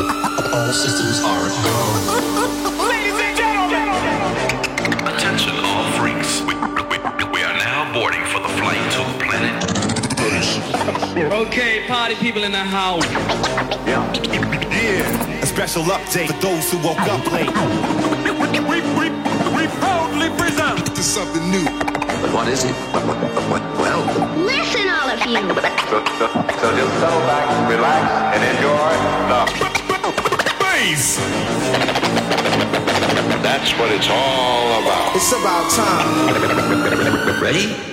All systems are go. Attention all freaks. We, we, we are now boarding for the flight to planet. Okay, party people in the house. Yeah. A special update for those who woke up late. We, we, we proudly present To something new. But what is it? Well, Listen, all of you. So, so, so just settle back, relax, and enjoy the Bass! That's what it's all about. It's about time. ready?